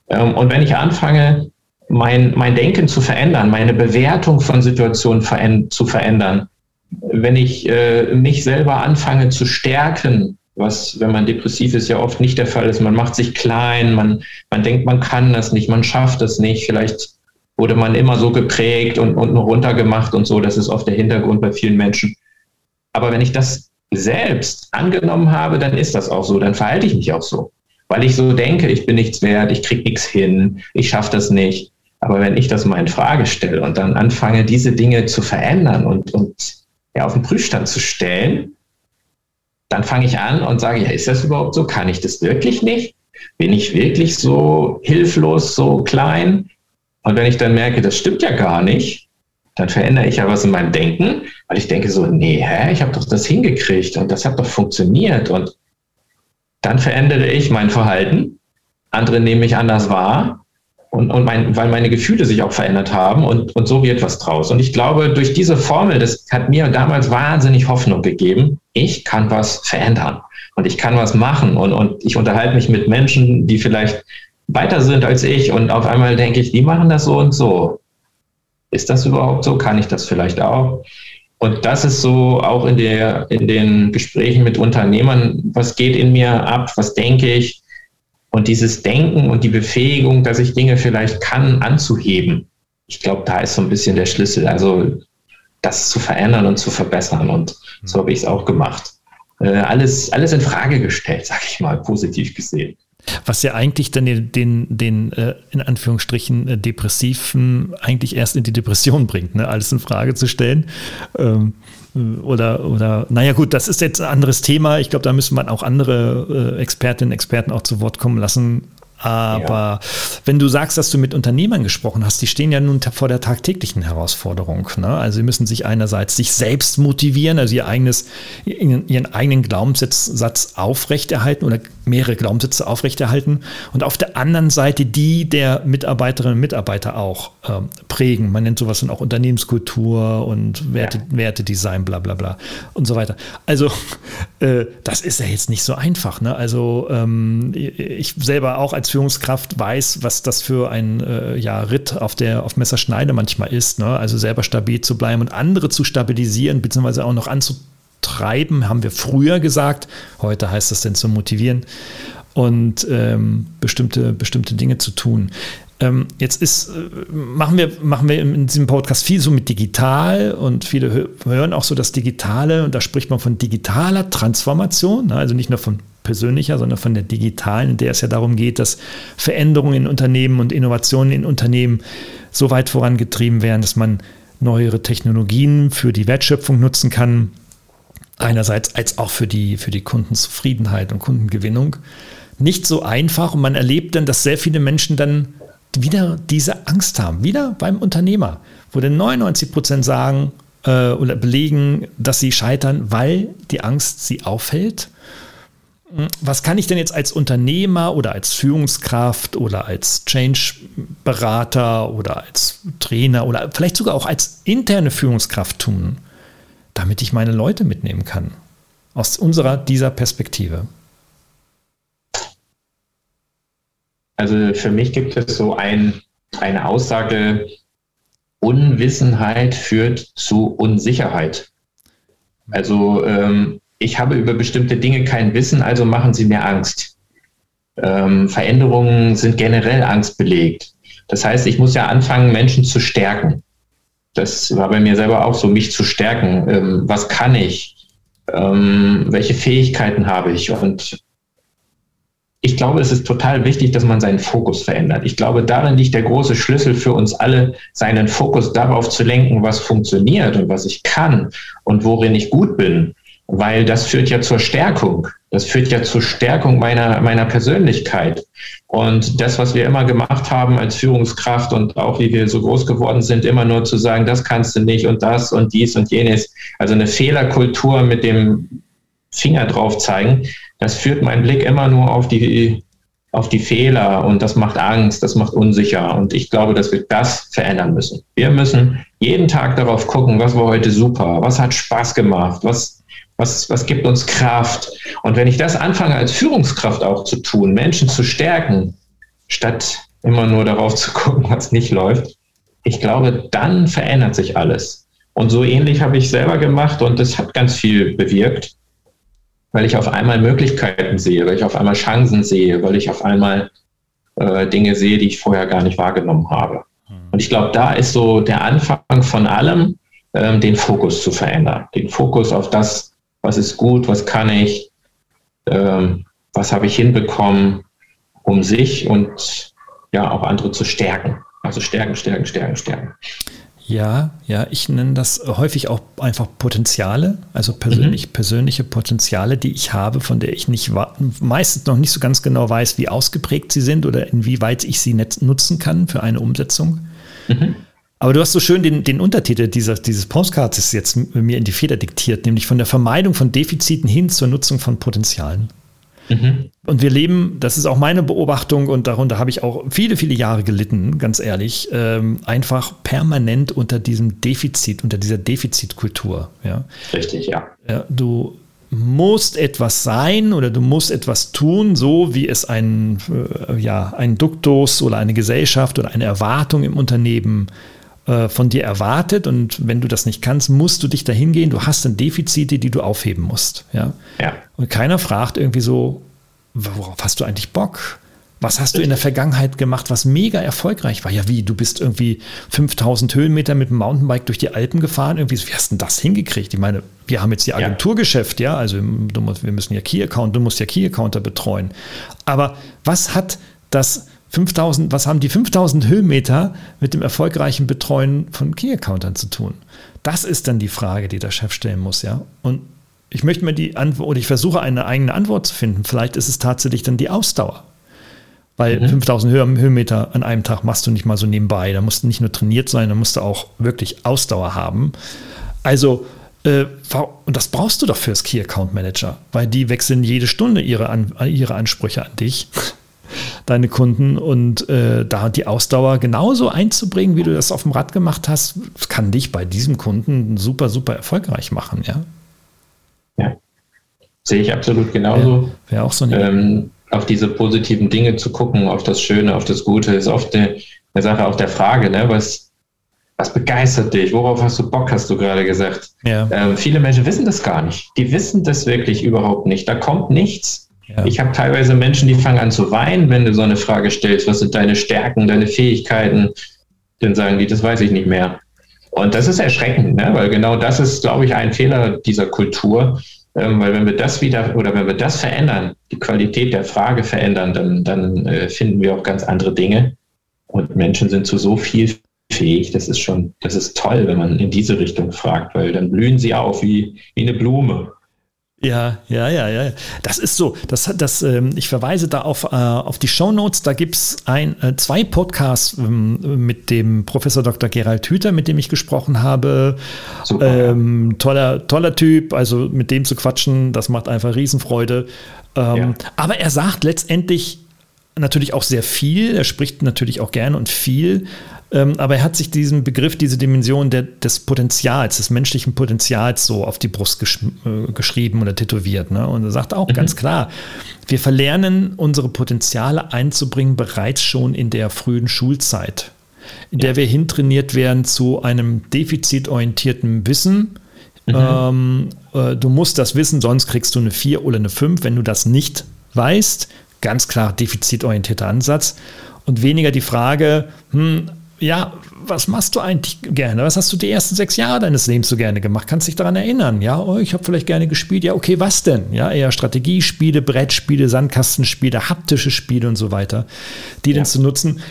Ähm, und wenn ich anfange, mein, mein Denken zu verändern, meine Bewertung von Situationen zu verändern, wenn ich äh, mich selber anfange zu stärken, was, wenn man depressiv ist, ja oft nicht der Fall ist. Man macht sich klein, man, man denkt, man kann das nicht, man schafft das nicht. Vielleicht wurde man immer so geprägt und, und runtergemacht und so. Das ist oft der Hintergrund bei vielen Menschen. Aber wenn ich das selbst angenommen habe, dann ist das auch so, dann verhalte ich mich auch so. Weil ich so denke, ich bin nichts wert, ich kriege nichts hin, ich schaffe das nicht. Aber wenn ich das mal in Frage stelle und dann anfange, diese Dinge zu verändern und, und ja, auf den Prüfstand zu stellen, dann fange ich an und sage, ja, ist das überhaupt so? Kann ich das wirklich nicht? Bin ich wirklich so hilflos, so klein? Und wenn ich dann merke, das stimmt ja gar nicht, dann verändere ich ja was in meinem Denken, weil ich denke so, nee, hä, ich habe doch das hingekriegt und das hat doch funktioniert. Und dann verändere ich mein Verhalten. Andere nehmen mich anders wahr und, und mein, weil meine Gefühle sich auch verändert haben und, und so wird was draus. Und ich glaube, durch diese Formel, das hat mir damals wahnsinnig Hoffnung gegeben, ich kann was verändern und ich kann was machen und, und ich unterhalte mich mit Menschen, die vielleicht weiter sind als ich und auf einmal denke ich, die machen das so und so. Ist das überhaupt so? Kann ich das vielleicht auch? Und das ist so auch in, der, in den Gesprächen mit Unternehmern, was geht in mir ab, was denke ich, und dieses Denken und die Befähigung, dass ich Dinge vielleicht kann, anzuheben, ich glaube, da ist so ein bisschen der Schlüssel. Also das zu verändern und zu verbessern. Und so habe ich es auch gemacht. Äh, alles, alles in Frage gestellt, *laughs* sage ich mal, positiv gesehen. Was ja eigentlich dann den, den, den äh, in Anführungsstrichen äh, Depressiven eigentlich erst in die Depression bringt, ne? alles in Frage zu stellen. Ähm, oder, oder, naja, gut, das ist jetzt ein anderes Thema. Ich glaube, da müssen wir auch andere äh, Expertinnen und Experten auch zu Wort kommen lassen, aber ja. wenn du sagst, dass du mit Unternehmern gesprochen hast, die stehen ja nun vor der tagtäglichen Herausforderung. Ne? Also sie müssen sich einerseits sich selbst motivieren, also ihr eigenes, ihren eigenen Glaubenssatz aufrechterhalten oder mehrere Glaubenssätze aufrechterhalten und auf der anderen Seite die der Mitarbeiterinnen und Mitarbeiter auch ähm, prägen. Man nennt sowas dann auch Unternehmenskultur und Werte, ja. Wertedesign, bla bla bla und so weiter. Also *laughs* äh, das ist ja jetzt nicht so einfach. Ne? Also ähm, ich selber auch als Führungskraft weiß, was das für ein äh, ja, Ritt auf der auf Messerschneide manchmal ist. Ne? Also selber stabil zu bleiben und andere zu stabilisieren, beziehungsweise auch noch anzutreiben, haben wir früher gesagt. Heute heißt das denn zu motivieren und ähm, bestimmte, bestimmte Dinge zu tun. Ähm, jetzt ist, äh, machen, wir, machen wir in diesem Podcast viel so mit digital und viele hören auch so das Digitale und da spricht man von digitaler Transformation, ne? also nicht nur von persönlicher, sondern von der digitalen, in der es ja darum geht, dass Veränderungen in Unternehmen und Innovationen in Unternehmen so weit vorangetrieben werden, dass man neuere Technologien für die Wertschöpfung nutzen kann, einerseits als auch für die, für die Kundenzufriedenheit und Kundengewinnung. Nicht so einfach. Und man erlebt dann, dass sehr viele Menschen dann wieder diese Angst haben, wieder beim Unternehmer, wo dann 99 Prozent sagen äh, oder belegen, dass sie scheitern, weil die Angst sie aufhält. Was kann ich denn jetzt als Unternehmer oder als Führungskraft oder als Change-Berater oder als Trainer oder vielleicht sogar auch als interne Führungskraft tun, damit ich meine Leute mitnehmen kann? Aus unserer, dieser Perspektive. Also für mich gibt es so ein, eine Aussage, Unwissenheit führt zu Unsicherheit. Also ähm, ich habe über bestimmte Dinge kein Wissen, also machen sie mir Angst. Ähm, Veränderungen sind generell angstbelegt. Das heißt, ich muss ja anfangen, Menschen zu stärken. Das war bei mir selber auch so, mich zu stärken. Ähm, was kann ich? Ähm, welche Fähigkeiten habe ich? Und ich glaube, es ist total wichtig, dass man seinen Fokus verändert. Ich glaube, darin liegt der große Schlüssel für uns alle, seinen Fokus darauf zu lenken, was funktioniert und was ich kann und worin ich gut bin weil das führt ja zur Stärkung. Das führt ja zur Stärkung meiner, meiner Persönlichkeit. Und das, was wir immer gemacht haben als Führungskraft und auch wie wir so groß geworden sind, immer nur zu sagen, das kannst du nicht und das und dies und jenes. Also eine Fehlerkultur mit dem Finger drauf zeigen, das führt meinen Blick immer nur auf die, auf die Fehler und das macht Angst, das macht unsicher. Und ich glaube, dass wir das verändern müssen. Wir müssen jeden Tag darauf gucken, was war heute super, was hat Spaß gemacht, was was, was gibt uns Kraft? Und wenn ich das anfange als Führungskraft auch zu tun, Menschen zu stärken, statt immer nur darauf zu *laughs* gucken, was nicht läuft, ich glaube, dann verändert sich alles. Und so ähnlich habe ich selber gemacht und das hat ganz viel bewirkt, weil ich auf einmal Möglichkeiten sehe, weil ich auf einmal Chancen sehe, weil ich auf einmal äh, Dinge sehe, die ich vorher gar nicht wahrgenommen habe. Hm. Und ich glaube, da ist so der Anfang von allem, ähm, den Fokus zu verändern, den Fokus auf das, was ist gut, was kann ich, ähm, was habe ich hinbekommen, um sich und ja auch andere zu stärken. Also stärken, stärken, stärken, stärken. Ja, ja, ich nenne das häufig auch einfach Potenziale, also persönlich, mhm. persönliche Potenziale, die ich habe, von der ich nicht meistens noch nicht so ganz genau weiß, wie ausgeprägt sie sind oder inwieweit ich sie nutzen kann für eine Umsetzung. Mhm. Aber du hast so schön den, den Untertitel dieser, dieses Postcards jetzt mir in die Feder diktiert, nämlich von der Vermeidung von Defiziten hin zur Nutzung von Potenzialen. Mhm. Und wir leben, das ist auch meine Beobachtung und darunter habe ich auch viele, viele Jahre gelitten, ganz ehrlich, ähm, einfach permanent unter diesem Defizit, unter dieser Defizitkultur. Ja. Richtig, ja. ja. Du musst etwas sein oder du musst etwas tun, so wie es ein, äh, ja, ein Duktus oder eine Gesellschaft oder eine Erwartung im Unternehmen äh, äh, von dir erwartet und wenn du das nicht kannst, musst du dich dahin gehen. Du hast dann Defizite, die du aufheben musst. Ja? ja. Und keiner fragt irgendwie so, worauf hast du eigentlich Bock? Was hast du in der Vergangenheit gemacht, was mega erfolgreich war? Ja, wie? Du bist irgendwie 5000 Höhenmeter mit dem Mountainbike durch die Alpen gefahren. Irgendwie, wie hast du denn das hingekriegt? Ich meine, wir haben jetzt die Agenturgeschäft, ja, also musst, wir müssen ja Key-Account, du musst ja Key-Accounter betreuen. Aber was hat das 5000, was haben die 5000 Höhenmeter mit dem erfolgreichen Betreuen von Key-Accountern zu tun? Das ist dann die Frage, die der Chef stellen muss, ja. Und ich möchte mir die Antwort, oder ich versuche eine eigene Antwort zu finden. Vielleicht ist es tatsächlich dann die Ausdauer. Weil mhm. 5000 Höhenmeter an einem Tag machst du nicht mal so nebenbei. Da musst du nicht nur trainiert sein, da musst du auch wirklich Ausdauer haben. Also, äh, und das brauchst du doch fürs Key Account Manager, weil die wechseln jede Stunde ihre, an, ihre Ansprüche an dich deine Kunden und äh, da die Ausdauer genauso einzubringen, wie du das auf dem Rad gemacht hast, kann dich bei diesem Kunden super, super erfolgreich machen, ja? Ja, sehe ich absolut genauso. Wäre wär auch so eine ähm, auf diese positiven Dinge zu gucken, auf das Schöne, auf das Gute, ist oft eine, eine Sache auch der Frage, ne? was, was begeistert dich? Worauf hast du Bock, hast du gerade gesagt? Ja. Ähm, viele Menschen wissen das gar nicht. Die wissen das wirklich überhaupt nicht. Da kommt nichts ja. Ich habe teilweise Menschen, die fangen an zu weinen, wenn du so eine Frage stellst, was sind deine Stärken, deine Fähigkeiten? Dann sagen die, das weiß ich nicht mehr. Und das ist erschreckend, ne? weil genau das ist, glaube ich, ein Fehler dieser Kultur. Ähm, weil wenn wir das wieder oder wenn wir das verändern, die Qualität der Frage verändern, dann, dann äh, finden wir auch ganz andere Dinge. Und Menschen sind zu so viel fähig. Das ist schon, das ist toll, wenn man in diese Richtung fragt, weil dann blühen sie auf wie, wie eine Blume. Ja, ja, ja, ja. Das ist so. Das, das, ähm, ich verweise da auf, äh, auf die Show Notes. Da gibt es ein, äh, zwei Podcasts ähm, mit dem Professor Dr. Gerald Hüther, mit dem ich gesprochen habe. Super, ähm, toller, toller Typ. Also mit dem zu quatschen, das macht einfach Riesenfreude. Ähm, ja. Aber er sagt letztendlich natürlich auch sehr viel. Er spricht natürlich auch gerne und viel. Ähm, aber er hat sich diesen Begriff, diese Dimension der, des Potenzials, des menschlichen Potenzials so auf die Brust gesch äh, geschrieben oder tätowiert. Ne? Und er sagt auch mhm. ganz klar, wir verlernen unsere Potenziale einzubringen bereits schon in der frühen Schulzeit, in der wir hintrainiert werden zu einem defizitorientierten Wissen. Mhm. Ähm, äh, du musst das wissen, sonst kriegst du eine 4 oder eine 5. Wenn du das nicht weißt, ganz klar defizitorientierter Ansatz und weniger die Frage, hm, ja, was machst du eigentlich gerne? Was hast du die ersten sechs Jahre deines Lebens so gerne gemacht? Kannst dich daran erinnern? Ja, oh, ich habe vielleicht gerne gespielt. Ja, okay, was denn? Ja, eher Strategiespiele, Brettspiele, Sandkastenspiele, haptische Spiele und so weiter, die ja. denn zu nutzen.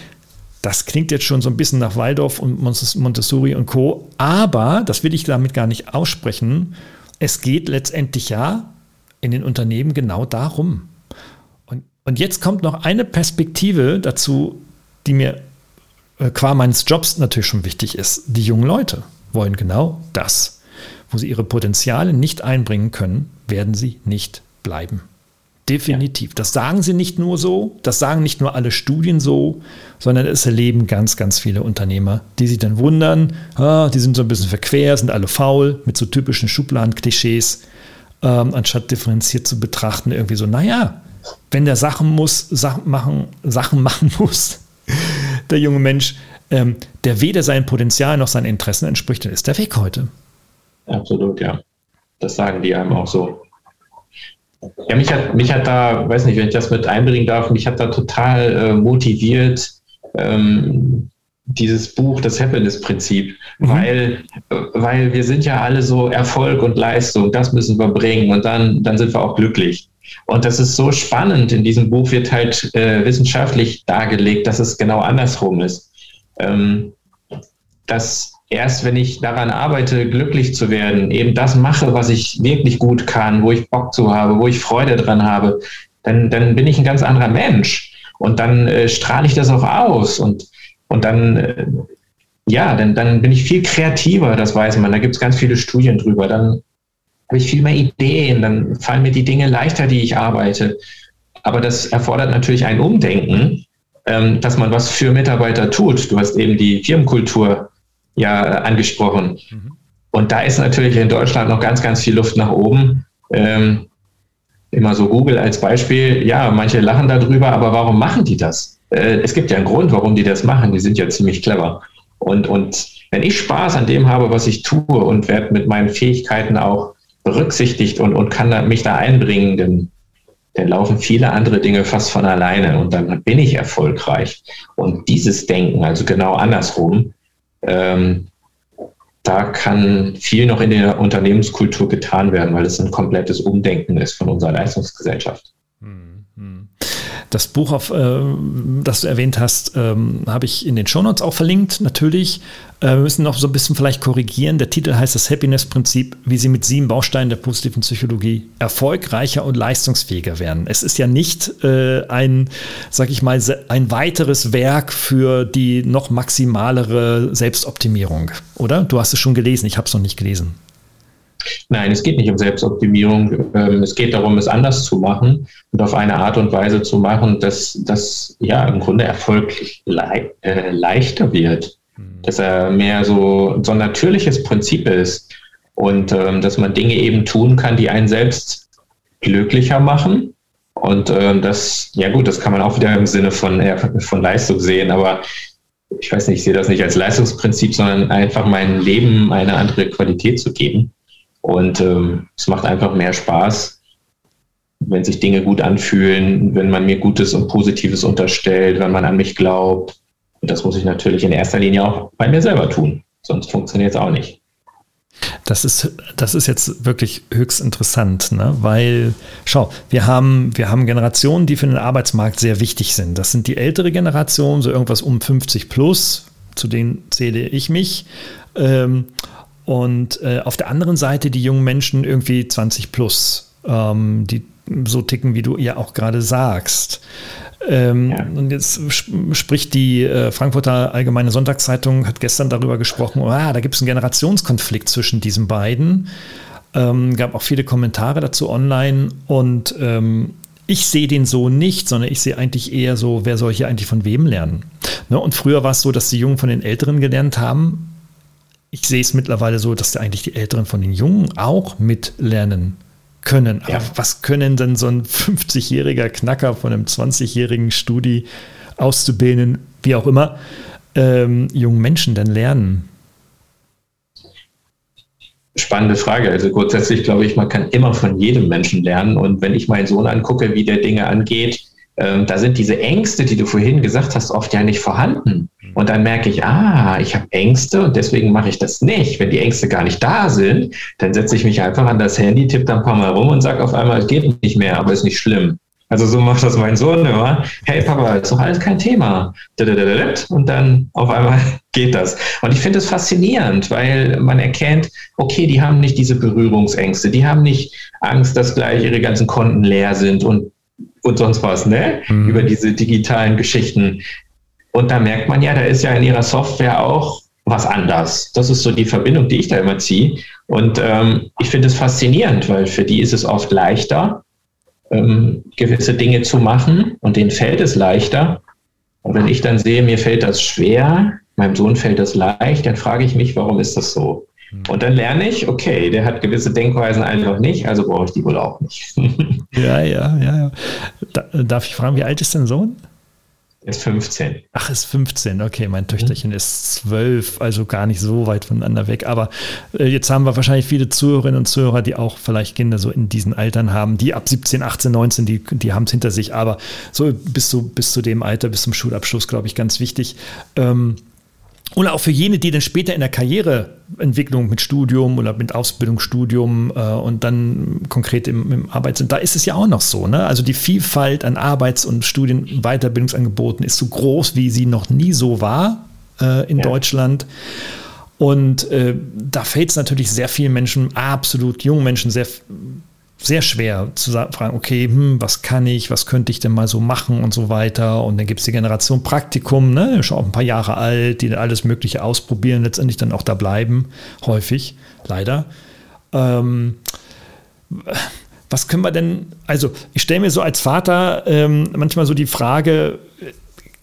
Das klingt jetzt schon so ein bisschen nach Waldorf und Montessori und Co. Aber, das will ich damit gar nicht aussprechen, es geht letztendlich ja in den Unternehmen genau darum. Und, und jetzt kommt noch eine Perspektive dazu, die mir qua meines Jobs natürlich schon wichtig ist. Die jungen Leute wollen genau das. Wo sie ihre Potenziale nicht einbringen können, werden sie nicht bleiben. Definitiv. Das sagen sie nicht nur so, das sagen nicht nur alle Studien so, sondern es erleben ganz, ganz viele Unternehmer, die sich dann wundern, ah, die sind so ein bisschen verquer, sind alle faul, mit so typischen Schubladen-Klischees, ähm, anstatt differenziert zu betrachten, irgendwie so, naja, wenn der Sachen muss, Sachen machen, Sachen *laughs* machen muss, der junge Mensch, ähm, der weder sein Potenzial noch seinen Interessen entspricht, dann ist der weg heute. Absolut, ja. Das sagen die einem auch so. Ja, mich hat, mich hat da, weiß nicht, wenn ich das mit einbringen darf, mich hat da total äh, motiviert, ähm, dieses Buch, das Happiness-Prinzip, mhm. weil, weil wir sind ja alle so Erfolg und Leistung, das müssen wir bringen und dann, dann sind wir auch glücklich. Und das ist so spannend. In diesem Buch wird halt äh, wissenschaftlich dargelegt, dass es genau andersrum ist. Ähm, dass erst wenn ich daran arbeite, glücklich zu werden, eben das mache, was ich wirklich gut kann, wo ich Bock zu habe, wo ich Freude dran habe, dann, dann bin ich ein ganz anderer Mensch. Und dann äh, strahle ich das auch aus. Und, und dann, äh, ja, dann, dann bin ich viel kreativer, das weiß man. Da gibt es ganz viele Studien drüber. Dann habe ich viel mehr Ideen, dann fallen mir die Dinge leichter, die ich arbeite. Aber das erfordert natürlich ein Umdenken, ähm, dass man was für Mitarbeiter tut. Du hast eben die Firmenkultur ja angesprochen. Mhm. Und da ist natürlich in Deutschland noch ganz, ganz viel Luft nach oben. Ähm, immer so Google als Beispiel. Ja, manche lachen darüber, aber warum machen die das? Äh, es gibt ja einen Grund, warum die das machen. Die sind ja ziemlich clever. Und, und wenn ich Spaß an dem habe, was ich tue und werde mit meinen Fähigkeiten auch berücksichtigt und, und kann da, mich da einbringen, dann, dann laufen viele andere Dinge fast von alleine und dann bin ich erfolgreich. Und dieses Denken, also genau andersrum, ähm, da kann viel noch in der Unternehmenskultur getan werden, weil es ein komplettes Umdenken ist von unserer Leistungsgesellschaft. Das Buch, auf, äh, das du erwähnt hast, ähm, habe ich in den Shownotes auch verlinkt, natürlich. Äh, wir müssen noch so ein bisschen vielleicht korrigieren. Der Titel heißt das Happiness-Prinzip, wie Sie mit sieben Bausteinen der positiven Psychologie erfolgreicher und leistungsfähiger werden. Es ist ja nicht äh, ein, sag ich mal, ein weiteres Werk für die noch maximalere Selbstoptimierung, oder? Du hast es schon gelesen, ich habe es noch nicht gelesen. Nein, es geht nicht um Selbstoptimierung. Ähm, es geht darum, es anders zu machen und auf eine Art und Weise zu machen, dass das ja im Grunde Erfolg le äh, leichter wird. Mhm. Dass er mehr so, so ein natürliches Prinzip ist und ähm, dass man Dinge eben tun kann, die einen selbst glücklicher machen. Und ähm, das, ja gut, das kann man auch wieder im Sinne von, äh, von Leistung sehen, aber ich weiß nicht, ich sehe das nicht als Leistungsprinzip, sondern einfach meinem Leben eine andere Qualität zu geben. Und ähm, es macht einfach mehr Spaß, wenn sich Dinge gut anfühlen, wenn man mir Gutes und Positives unterstellt, wenn man an mich glaubt. Und das muss ich natürlich in erster Linie auch bei mir selber tun. Sonst funktioniert es auch nicht. Das ist, das ist jetzt wirklich höchst interessant, ne? weil, schau, wir haben, wir haben Generationen, die für den Arbeitsmarkt sehr wichtig sind. Das sind die ältere Generation, so irgendwas um 50 plus, zu denen zähle ich mich. Ähm, und äh, auf der anderen Seite die jungen Menschen irgendwie 20 plus, ähm, die so ticken, wie du ja auch gerade sagst. Ähm, ja. Und jetzt spricht die äh, Frankfurter Allgemeine Sonntagszeitung, hat gestern darüber gesprochen, oh, ah, da gibt es einen Generationskonflikt zwischen diesen beiden. Ähm, gab auch viele Kommentare dazu online und ähm, ich sehe den so nicht, sondern ich sehe eigentlich eher so, wer soll hier eigentlich von wem lernen? Ne? Und früher war es so, dass die Jungen von den Älteren gelernt haben ich sehe es mittlerweile so, dass da eigentlich die Älteren von den Jungen auch mitlernen können. Aber ja. was können denn so ein 50-jähriger Knacker von einem 20-jährigen Studi auszubilden, wie auch immer, ähm, jungen Menschen denn lernen? Spannende Frage. Also grundsätzlich glaube ich, man kann immer von jedem Menschen lernen. Und wenn ich meinen Sohn angucke, wie der Dinge angeht, ähm, da sind diese Ängste, die du vorhin gesagt hast, oft ja nicht vorhanden. Und dann merke ich, ah, ich habe Ängste und deswegen mache ich das nicht. Wenn die Ängste gar nicht da sind, dann setze ich mich einfach an das Handy, tippe da ein paar Mal rum und sage auf einmal, es geht nicht mehr, aber ist nicht schlimm. Also so macht das mein Sohn immer. Hey Papa, ist doch alles kein Thema. Und dann auf einmal *laughs* geht das. Und ich finde es faszinierend, weil man erkennt, okay, die haben nicht diese Berührungsängste, die haben nicht Angst, dass gleich ihre ganzen Konten leer sind und, und sonst was, ne? Mhm. Über diese digitalen Geschichten. Und da merkt man ja, da ist ja in ihrer Software auch was anders. Das ist so die Verbindung, die ich da immer ziehe. Und ähm, ich finde es faszinierend, weil für die ist es oft leichter, ähm, gewisse Dinge zu machen und denen fällt es leichter. Und wenn ich dann sehe, mir fällt das schwer, meinem Sohn fällt das leicht, dann frage ich mich, warum ist das so? Hm. Und dann lerne ich, okay, der hat gewisse Denkweisen einfach nicht, also brauche ich die wohl auch nicht. *laughs* ja, ja, ja, ja. darf ich fragen, wie alt ist dein Sohn? Ist 15. Ach, ist 15. Okay, mein Töchterchen mhm. ist 12, also gar nicht so weit voneinander weg. Aber äh, jetzt haben wir wahrscheinlich viele Zuhörerinnen und Zuhörer, die auch vielleicht Kinder so in diesen Altern haben, die ab 17, 18, 19, die, die haben es hinter sich. Aber so bis zu, bis zu dem Alter, bis zum Schulabschluss, glaube ich, ganz wichtig. Ähm, oder auch für jene, die dann später in der Karriereentwicklung mit Studium oder mit Ausbildungsstudium äh, und dann konkret im, im Arbeit sind, da ist es ja auch noch so. Ne? Also die Vielfalt an Arbeits- und Studien- Weiterbildungsangeboten ist so groß, wie sie noch nie so war äh, in ja. Deutschland. Und äh, da fällt es natürlich sehr vielen Menschen, absolut jungen Menschen, sehr sehr schwer zu fragen, okay, hm, was kann ich, was könnte ich denn mal so machen und so weiter. Und dann gibt es die Generation Praktikum, ne, schon auch ein paar Jahre alt, die alles Mögliche ausprobieren, letztendlich dann auch da bleiben, häufig, leider. Ähm, was können wir denn, also ich stelle mir so als Vater ähm, manchmal so die Frage,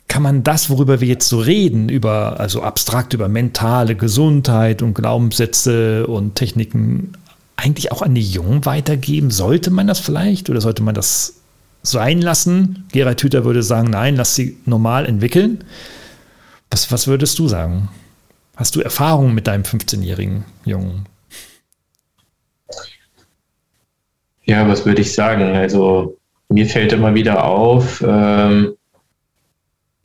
kann man das, worüber wir jetzt so reden, über, also abstrakt über mentale Gesundheit und Glaubenssätze und Techniken eigentlich auch an die Jungen weitergeben? Sollte man das vielleicht oder sollte man das sein lassen? Gerald Hüther würde sagen, nein, lass sie normal entwickeln. Was, was würdest du sagen? Hast du Erfahrungen mit deinem 15-jährigen Jungen? Ja, was würde ich sagen? Also mir fällt immer wieder auf, ähm,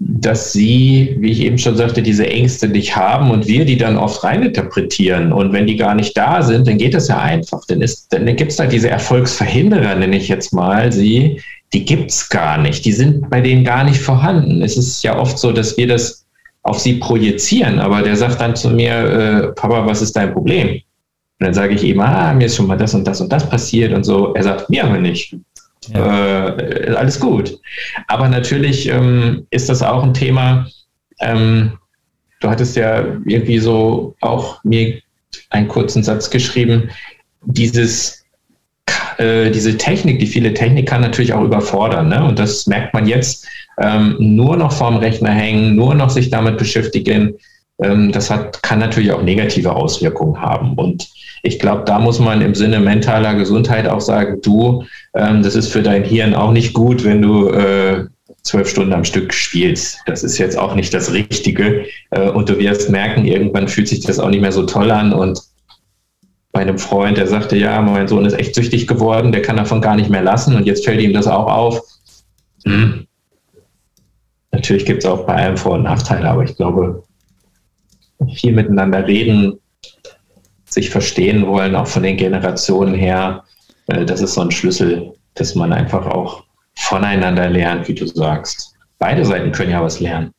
dass sie, wie ich eben schon sagte, diese Ängste nicht haben und wir die dann oft reininterpretieren. Und wenn die gar nicht da sind, dann geht das ja einfach. Dann, dann gibt es da diese Erfolgsverhinderer, nenne ich jetzt mal sie, die gibt es gar nicht. Die sind bei denen gar nicht vorhanden. Es ist ja oft so, dass wir das auf sie projizieren, aber der sagt dann zu mir, äh, Papa, was ist dein Problem? Und dann sage ich ihm, ah, mir ist schon mal das und das und das passiert und so. Er sagt, mir aber nicht. Ja. Äh, alles gut. Aber natürlich ähm, ist das auch ein Thema. Ähm, du hattest ja irgendwie so auch mir einen kurzen Satz geschrieben. Dieses, äh, diese Technik, die viele Technik kann natürlich auch überfordern. Ne? Und das merkt man jetzt. Ähm, nur noch vorm Rechner hängen, nur noch sich damit beschäftigen. Ähm, das hat, kann natürlich auch negative Auswirkungen haben. Und ich glaube, da muss man im Sinne mentaler Gesundheit auch sagen, du, ähm, das ist für dein Hirn auch nicht gut, wenn du äh, zwölf Stunden am Stück spielst. Das ist jetzt auch nicht das Richtige. Äh, und du wirst merken, irgendwann fühlt sich das auch nicht mehr so toll an. Und bei einem Freund, der sagte, ja, mein Sohn ist echt süchtig geworden, der kann davon gar nicht mehr lassen und jetzt fällt ihm das auch auf. Hm. Natürlich gibt es auch bei allem Vor- und Nachteile, aber ich glaube, viel miteinander reden, sich verstehen wollen, auch von den Generationen her, das ist so ein Schlüssel, dass man einfach auch voneinander lernt, wie du sagst. Beide Seiten können ja was lernen.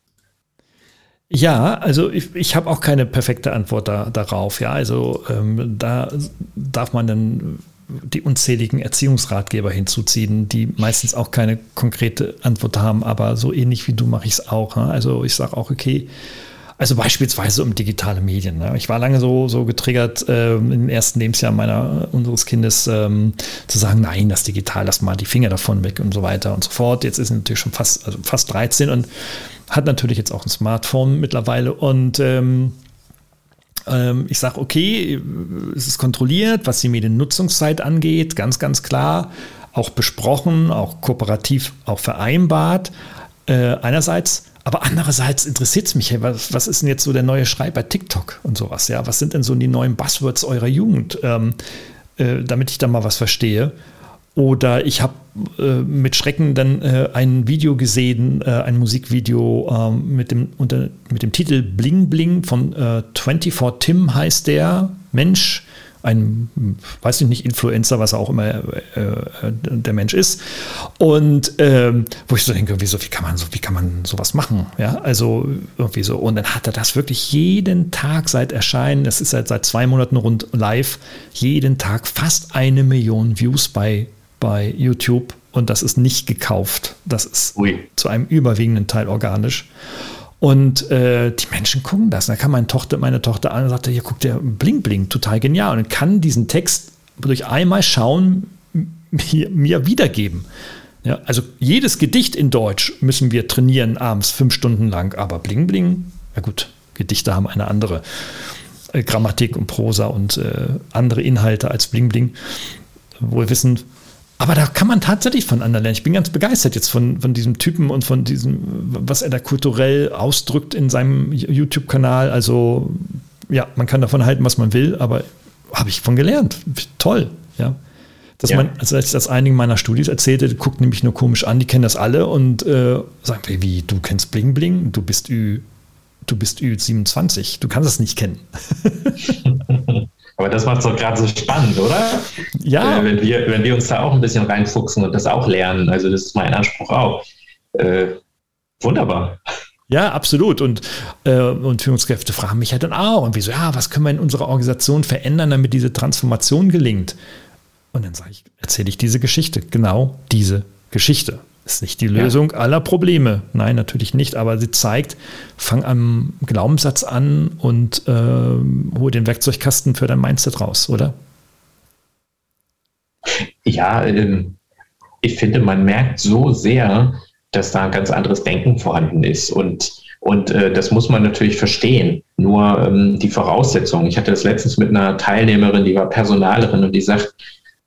Ja, also ich, ich habe auch keine perfekte Antwort da, darauf. Ja, also ähm, da darf man dann die unzähligen Erziehungsratgeber hinzuziehen, die meistens auch keine konkrete Antwort haben, aber so ähnlich wie du mache ich es auch. Ne? Also ich sage auch, okay, also beispielsweise um digitale Medien. Ne? Ich war lange so, so getriggert ähm, im ersten Lebensjahr meiner, unseres Kindes ähm, zu sagen, nein, das Digital, lass mal die Finger davon weg und so weiter und so fort. Jetzt ist er natürlich schon fast, also fast 13 und hat natürlich jetzt auch ein Smartphone mittlerweile und ähm, ähm ich sage, okay, es ist kontrolliert, was die Mediennutzungszeit angeht, ganz, ganz klar, auch besprochen, auch kooperativ, auch vereinbart. Äh, einerseits, aber andererseits interessiert es mich, hey, was, was, ist denn jetzt so der neue Schrei bei TikTok und sowas? Ja, was sind denn so die neuen Buzzwords eurer Jugend, ähm, äh, damit ich da mal was verstehe? Oder ich habe äh, mit Schrecken dann äh, ein Video gesehen, äh, ein Musikvideo ähm, mit, dem, unter, mit dem Titel Bling Bling von 24 Tim heißt der Mensch ein, weiß ich nicht, Influencer, was auch immer äh, der Mensch ist. Und ähm, wo ich so denke, wieso, wie kann man so, wie kann man sowas machen? Ja, also irgendwie so. Und dann hat er das wirklich jeden Tag seit Erscheinen, es ist seit, seit zwei Monaten rund live, jeden Tag fast eine Million Views bei, bei YouTube. Und das ist nicht gekauft. Das ist Ui. zu einem überwiegenden Teil organisch. Und äh, die Menschen gucken das. Da kam meine Tochter, meine Tochter an und sagte, hier guckt der Bling Bling, total genial. Und kann diesen Text durch einmal schauen mir, mir wiedergeben. Ja, also jedes Gedicht in Deutsch müssen wir trainieren abends fünf Stunden lang. Aber Bling Bling, ja gut, Gedichte haben eine andere äh, Grammatik und Prosa und äh, andere Inhalte als Bling Bling. Wohl wissen, aber da kann man tatsächlich von anderen lernen. Ich bin ganz begeistert jetzt von, von diesem Typen und von diesem, was er da kulturell ausdrückt in seinem YouTube-Kanal. Also, ja, man kann davon halten, was man will, aber habe ich von gelernt. Toll, ja. Dass ja. man, also als ich das einigen meiner Studis erzählte, guckt nämlich nur komisch an, die kennen das alle und äh, sagen, wie, du kennst Bling Bling, du bist Ü, du bist Ü27, du kannst es nicht kennen. *laughs* *laughs* Aber das macht es doch gerade so spannend, oder? Ja. Äh, wenn, wir, wenn wir uns da auch ein bisschen reinfuchsen und das auch lernen. Also das ist mein Anspruch auch. Äh, wunderbar. Ja, absolut. Und, äh, und Führungskräfte fragen mich halt dann auch, und wieso, ja, was können wir in unserer Organisation verändern, damit diese Transformation gelingt? Und dann sage ich, erzähle ich diese Geschichte, genau diese Geschichte. Ist nicht die Lösung ja. aller Probleme. Nein, natürlich nicht. Aber sie zeigt, fang am Glaubenssatz an und äh, hol den Werkzeugkasten für dein Mindset raus, oder? Ja, ähm, ich finde, man merkt so sehr, dass da ein ganz anderes Denken vorhanden ist. Und, und äh, das muss man natürlich verstehen. Nur ähm, die Voraussetzungen. Ich hatte das letztens mit einer Teilnehmerin, die war Personalerin und die sagt,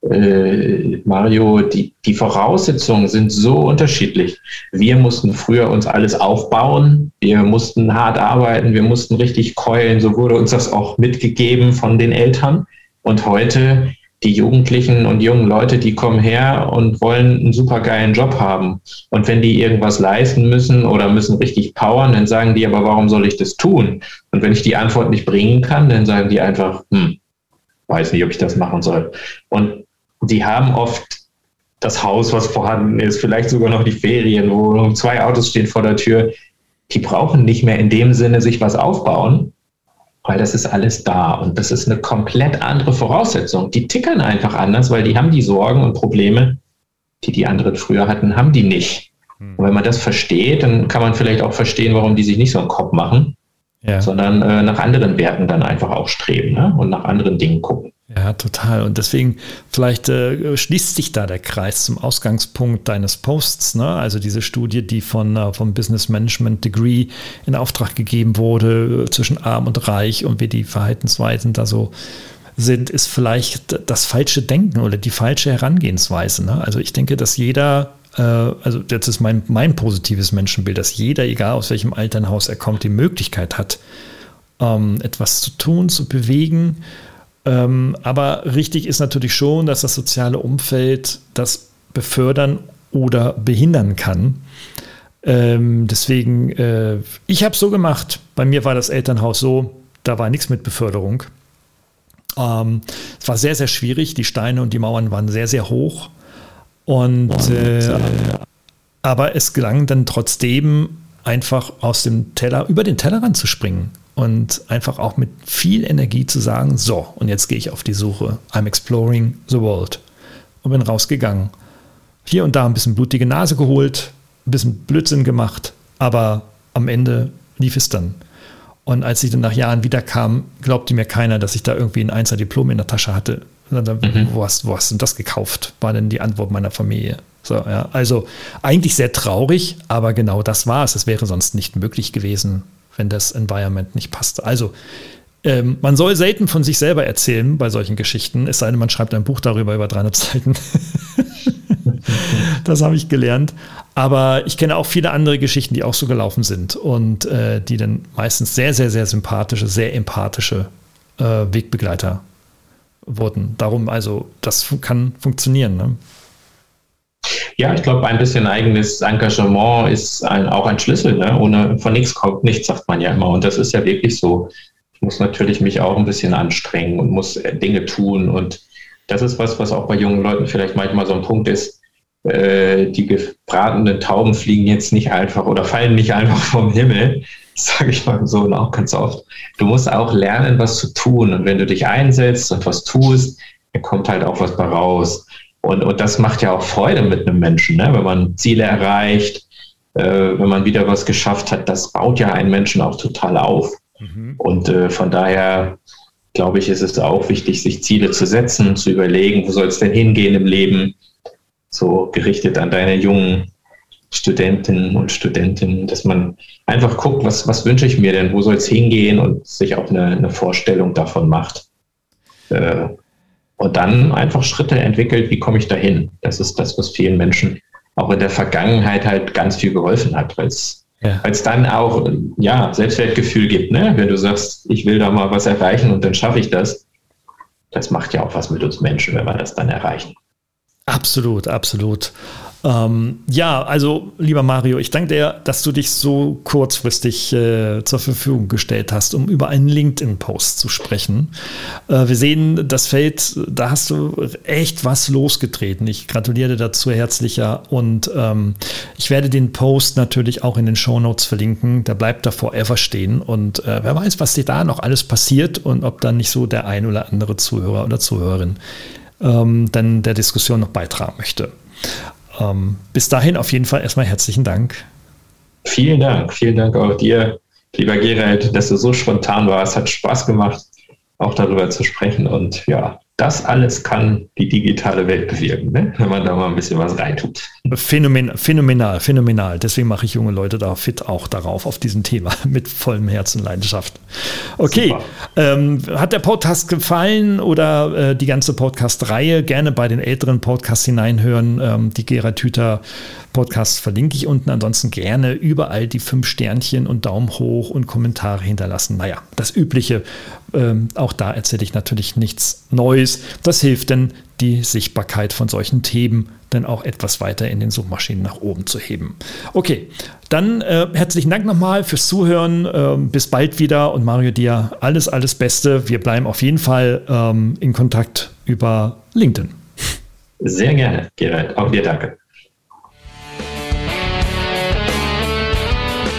äh, Mario, die, die Voraussetzungen sind so unterschiedlich. Wir mussten früher uns alles aufbauen, wir mussten hart arbeiten, wir mussten richtig keulen, so wurde uns das auch mitgegeben von den Eltern. Und heute die Jugendlichen und jungen Leute, die kommen her und wollen einen super geilen Job haben. Und wenn die irgendwas leisten müssen oder müssen richtig powern, dann sagen die, aber warum soll ich das tun? Und wenn ich die Antwort nicht bringen kann, dann sagen die einfach, hm, weiß nicht, ob ich das machen soll. Und die haben oft das Haus, was vorhanden ist, vielleicht sogar noch die Ferienwohnung, zwei Autos stehen vor der Tür. Die brauchen nicht mehr in dem Sinne sich was aufbauen, weil das ist alles da und das ist eine komplett andere Voraussetzung. Die tickern einfach anders, weil die haben die Sorgen und Probleme, die die anderen früher hatten, haben die nicht. Hm. Und wenn man das versteht, dann kann man vielleicht auch verstehen, warum die sich nicht so einen Kopf machen, ja. sondern äh, nach anderen Werten dann einfach auch streben ne? und nach anderen Dingen gucken. Ja, total. Und deswegen, vielleicht äh, schließt sich da der Kreis zum Ausgangspunkt deines Posts. Ne? Also diese Studie, die von, äh, vom Business Management Degree in Auftrag gegeben wurde, äh, zwischen arm und reich und wie die Verhaltensweisen da so sind, ist vielleicht das falsche Denken oder die falsche Herangehensweise. Ne? Also ich denke, dass jeder, äh, also jetzt ist mein, mein positives Menschenbild, dass jeder, egal aus welchem Elternhaus er kommt, die Möglichkeit hat, ähm, etwas zu tun, zu bewegen ähm, aber richtig ist natürlich schon, dass das soziale Umfeld das befördern oder behindern kann. Ähm, deswegen, äh, ich habe es so gemacht. Bei mir war das Elternhaus so, da war nichts mit Beförderung. Ähm, es war sehr, sehr schwierig. Die Steine und die Mauern waren sehr, sehr hoch. Und, äh, aber es gelang dann trotzdem einfach aus dem Teller, über den Tellerrand zu springen und einfach auch mit viel Energie zu sagen, so, und jetzt gehe ich auf die Suche. I'm exploring the world. Und bin rausgegangen. Hier und da ein bisschen blutige Nase geholt, ein bisschen Blödsinn gemacht, aber am Ende lief es dann. Und als ich dann nach Jahren wiederkam, glaubte mir keiner, dass ich da irgendwie ein Einser-Diplom in der Tasche hatte. Mhm. Wo, hast, wo hast du das gekauft? War denn die Antwort meiner Familie. So, ja. Also eigentlich sehr traurig, aber genau das war es. Es wäre sonst nicht möglich gewesen, wenn das Environment nicht passt. Also ähm, man soll selten von sich selber erzählen bei solchen Geschichten, es sei denn, man schreibt ein Buch darüber über 300 Seiten. *laughs* das habe ich gelernt. Aber ich kenne auch viele andere Geschichten, die auch so gelaufen sind und äh, die dann meistens sehr, sehr, sehr sympathische, sehr empathische äh, Wegbegleiter wurden. Darum, also, das kann funktionieren. Ne? Ja, ich glaube, ein bisschen eigenes Engagement ist ein, auch ein Schlüssel. Ne? Ohne von nichts kommt nichts, sagt man ja immer. Und das ist ja wirklich so. Ich muss natürlich mich auch ein bisschen anstrengen und muss äh, Dinge tun. Und das ist was, was auch bei jungen Leuten vielleicht manchmal so ein Punkt ist. Äh, die gebratenen Tauben fliegen jetzt nicht einfach oder fallen nicht einfach vom Himmel, *laughs* sage ich mal so und auch ganz oft. Du musst auch lernen, was zu tun. Und wenn du dich einsetzt und was tust, dann kommt halt auch was bei raus. Und, und das macht ja auch Freude mit einem Menschen, ne? wenn man Ziele erreicht, äh, wenn man wieder was geschafft hat. Das baut ja einen Menschen auch total auf. Mhm. Und äh, von daher glaube ich, ist es auch wichtig, sich Ziele zu setzen, zu überlegen, wo soll es denn hingehen im Leben, so gerichtet an deine jungen Studentinnen und Studenten, dass man einfach guckt, was, was wünsche ich mir denn, wo soll es hingehen und sich auch eine, eine Vorstellung davon macht. Äh, und dann einfach Schritte entwickelt, wie komme ich dahin. Das ist das, was vielen Menschen auch in der Vergangenheit halt ganz viel geholfen hat, weil es ja. dann auch ja, Selbstwertgefühl gibt. Ne? Wenn du sagst, ich will da mal was erreichen und dann schaffe ich das, das macht ja auch was mit uns Menschen, wenn wir das dann erreichen. Absolut, absolut. Ähm, ja, also lieber Mario, ich danke dir, dass du dich so kurzfristig äh, zur Verfügung gestellt hast, um über einen LinkedIn-Post zu sprechen. Äh, wir sehen das Feld, da hast du echt was losgetreten. Ich gratuliere dir dazu herzlicher und ähm, ich werde den Post natürlich auch in den Show Notes verlinken. Der bleibt da forever stehen und äh, wer weiß, was dir da noch alles passiert und ob dann nicht so der ein oder andere Zuhörer oder Zuhörerin ähm, dann der Diskussion noch beitragen möchte. Ähm, bis dahin auf jeden Fall erstmal herzlichen Dank. Vielen Dank, vielen Dank auch dir, lieber Gerald, dass du so spontan warst. Hat Spaß gemacht, auch darüber zu sprechen. Und ja, das alles kann die digitale Welt bewirken, ne? wenn man da mal ein bisschen was reintut. Phänomen, phänomenal, phänomenal. Deswegen mache ich junge Leute da fit auch darauf, auf diesem Thema, *laughs* mit vollem Herz und Leidenschaft. Okay, ähm, hat der Podcast gefallen oder äh, die ganze Podcast-Reihe? Gerne bei den älteren Podcasts hineinhören. Ähm, die Gerard Hüther Podcasts verlinke ich unten. Ansonsten gerne überall die fünf Sternchen und Daumen hoch und Kommentare hinterlassen. Naja, das Übliche. Ähm, auch da erzähle ich natürlich nichts Neues. Das hilft denn, die Sichtbarkeit von solchen Themen dann auch etwas weiter in den Suchmaschinen nach oben zu heben. Okay, dann äh, herzlichen Dank nochmal fürs Zuhören. Ähm, bis bald wieder und Mario dir alles, alles Beste. Wir bleiben auf jeden Fall ähm, in Kontakt über LinkedIn. Sehr gerne, Gerald. Auch dir danke.